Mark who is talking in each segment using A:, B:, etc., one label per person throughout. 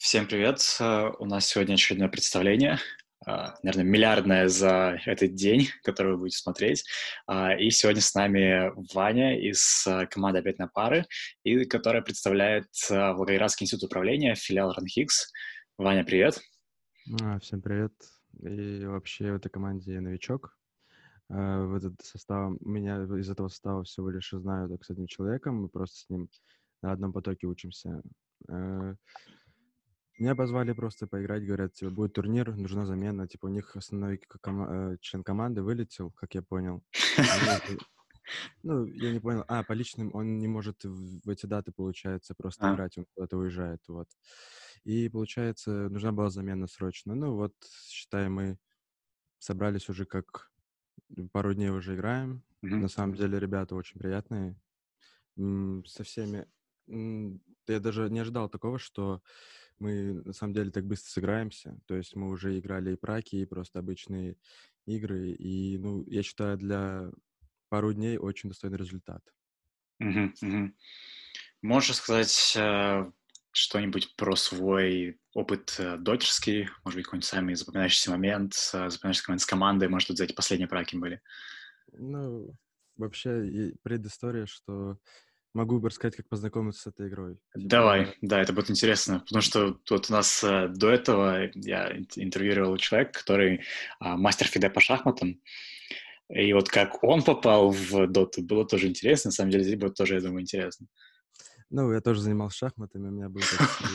A: Всем привет! Э, у нас сегодня очередное представление, а, наверное, миллиардное за этот день, который вы будете смотреть. А, и сегодня с нами Ваня из э, команды «Опять на пары», и которая представляет э, Волгоградский институт управления, филиал РАНХИКС. Ваня, привет!
B: А, всем привет! И вообще в этой команде я новичок. В этот состав, меня из этого состава всего лишь знаю так, с одним человеком, мы просто с ним на одном потоке учимся. Меня позвали просто поиграть, говорят, типа, будет турнир, нужна замена. Типа, у них основной ком- э, член команды вылетел, как я понял. Ну, я не понял. А, по личным он не может в эти даты, получается, просто а. играть, он куда-то уезжает, вот. И, получается, нужна была замена срочно. Ну, вот, считай, мы собрались уже как пару дней уже играем. Mm-hmm. На самом деле, ребята очень приятные. Со всеми... Я даже не ожидал такого, что мы на самом деле так быстро сыграемся. То есть мы уже играли и праки, и просто обычные игры. И, ну, я считаю, для пару дней очень достойный результат.
A: Угу, угу. Можешь сказать э, что-нибудь про свой опыт э, дотерский? Может быть, какой-нибудь самый запоминающийся момент, э, запоминающийся момент с командой? Может быть, за эти последние праки были?
B: Ну, вообще, предыстория, что Могу рассказать, как познакомиться с этой игрой.
A: Давай, да, это будет интересно, потому что тут у нас э, до этого я интервьюировал человека, который а, мастер Фиде по шахматам, и вот как он попал в доту, было тоже интересно, на самом деле здесь будет тоже, я думаю, интересно.
B: Ну, я тоже занимался шахматами, у меня был почти,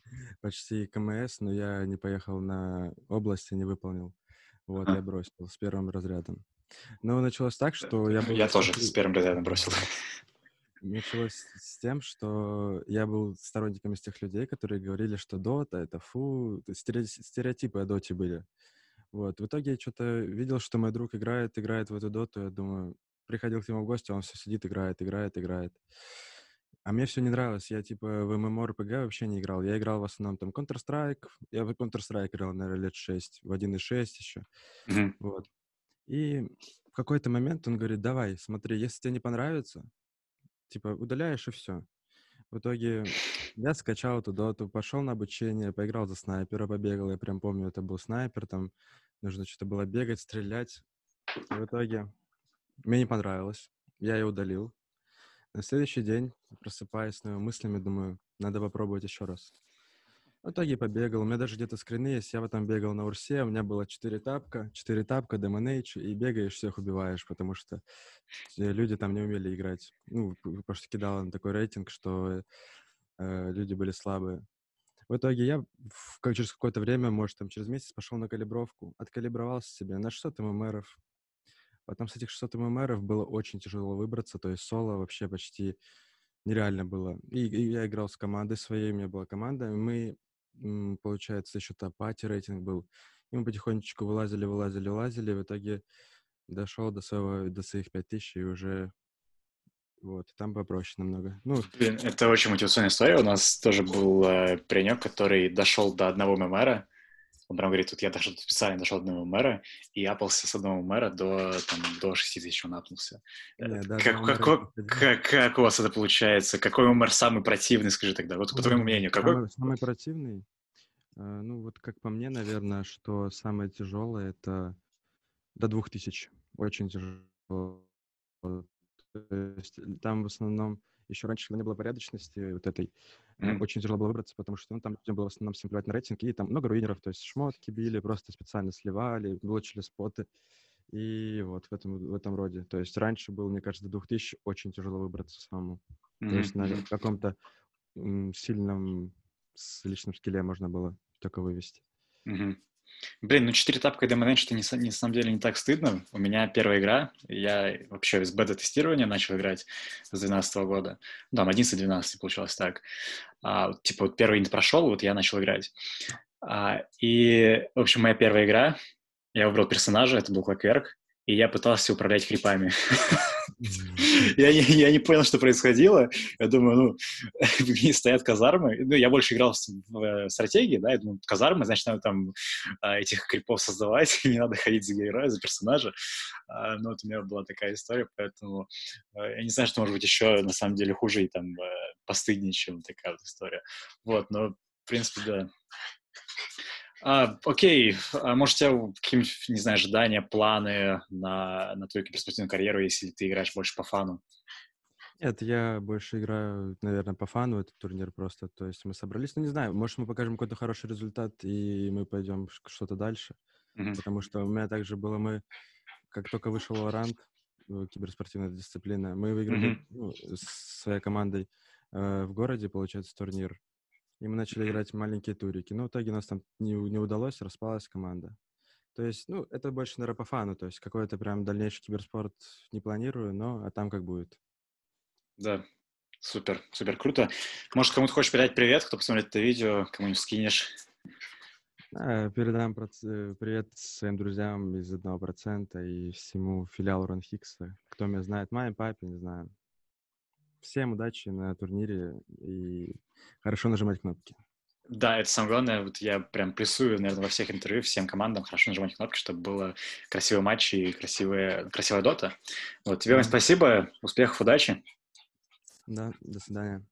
B: почти КМС, но я не поехал на область и не выполнил. Вот, а. я бросил с первым разрядом. Но началось так, что я был...
A: Я тоже с первым разрядом бросил.
B: Началось с тем, что я был сторонником из тех людей, которые говорили, что Дота — это фу, стереотипы о Доте были. Вот. В итоге я что-то видел, что мой друг играет, играет в эту Доту, я думаю, приходил к нему в гости, он все сидит, играет, играет, играет. А мне все не нравилось. Я, типа, в MMORPG вообще не играл. Я играл в основном там Counter-Strike. Я в Counter-Strike играл, наверное, лет 6, в 1.6 еще. Mm-hmm. Вот. И в какой-то момент он говорит, давай, смотри, если тебе не понравится, типа удаляешь и все. В итоге я скачал эту доту, пошел на обучение, поиграл за снайпера, побегал. Я прям помню, это был снайпер, там нужно что-то было бегать, стрелять. И в итоге мне не понравилось. Я ее удалил. На следующий день, просыпаясь с новыми мыслями, думаю, надо попробовать еще раз. В итоге побегал. У меня даже где-то скрины есть. Я в этом бегал на Урсе. У меня было 4 тапка, 4 тапка, демонейдж, и бегаешь, всех убиваешь, потому что люди там не умели играть. Ну, потому что кидал на такой рейтинг, что э, люди были слабые. В итоге я в, как, через какое-то время, может, там через месяц пошел на калибровку, откалибровался себе на 600 ММРов. Потом с этих 600 ММРов было очень тяжело выбраться, то есть соло вообще почти нереально было. И, и я играл с командой своей, у меня была команда, мы получается, еще топати рейтинг был. И мы потихонечку вылазили, вылазили, вылазили, в итоге дошел до, своего, до своих 5000 и уже вот, там попроще намного. Ну,
A: Блин, это очень мотивационная история. У нас тоже был э, паренек, который дошел до одного ММРа. Он прям говорит, тут я дошел, специально дошел до одного ММРа и апался с одного ММРа до, там, до 6 тысяч он апнулся. Не, да, как, как, как, как у вас это получается? Какой ММР самый противный, скажи тогда? Вот по твоему мнению, какой?
B: Самый, самый противный? А, ну, вот как по мне, наверное, что самое тяжелое — это до двух тысяч. Очень тяжело. там в основном еще раньше, когда не было порядочности вот этой, mm-hmm. очень тяжело было выбраться, потому что ну, там людям было в основном всем плевать на рейтинг, и там много руинеров, то есть шмотки били, просто специально сливали, блочили споты, и вот в этом, в этом роде. То есть раньше было, мне кажется, до 2000 очень тяжело выбраться самому. Mm-hmm. То есть на каком-то сильном с личным скилле можно было только вывести.
A: Угу. Блин, ну 4 тапка и демонейдж это не, не, на самом деле не так стыдно. У меня первая игра, я вообще с бета-тестирования начал играть с 2012 года. Ну, там 11-12 получилось так. А, типа вот первый не прошел, вот я начал играть. А, и, в общем, моя первая игра, я выбрал персонажа, это был Клокверк, и я пытался управлять крипами. я, не, я не понял, что происходило. Я думаю, ну, стоят казармы. Ну, я больше играл в, в стратегии, да, я думаю, казармы, значит, надо там а, этих крипов создавать, не надо ходить за героя, за персонажа. А, ну, вот у меня была такая история, поэтому а, я не знаю, что может быть еще, на самом деле, хуже и там а, постыднее, чем такая вот история. Вот, но принципе, да. А, окей, а может, у тебя какие-нибудь, не знаю, ожидания, планы на, на твою киберспортивную карьеру, если ты играешь больше по фану?
B: Нет, я больше играю, наверное, по фану этот турнир просто. То есть мы собрались, ну не знаю, может мы покажем какой-то хороший результат и мы пойдем что-то дальше. Mm-hmm. Потому что у меня также было, мы, как только вышел ранг, э, киберспортивная дисциплина, мы выиграли mm-hmm. ну, с своей командой э, в городе, получается, турнир. И мы начали играть маленькие турики. Но в итоге нас там не, не удалось, распалась команда. То есть, ну, это больше, наверное, по фану. То есть какой-то прям дальнейший киберспорт не планирую, но а там как будет.
A: Да, супер, супер круто. Может, кому-то хочешь передать привет, кто посмотрит это видео, кому-нибудь скинешь?
B: А, передам э, привет своим друзьям из одного процента и всему филиалу Ронхикса. Кто меня знает, маме, папе, не знаю. Всем удачи на турнире и хорошо нажимать кнопки.
A: Да, это самое главное. Вот я прям прессую, наверное, во всех интервью всем командам хорошо нажимать кнопки, чтобы было красивый матч и красивая, красивая дота. Вот, тебе, Вань, спасибо, успехов, удачи.
B: Да, до свидания.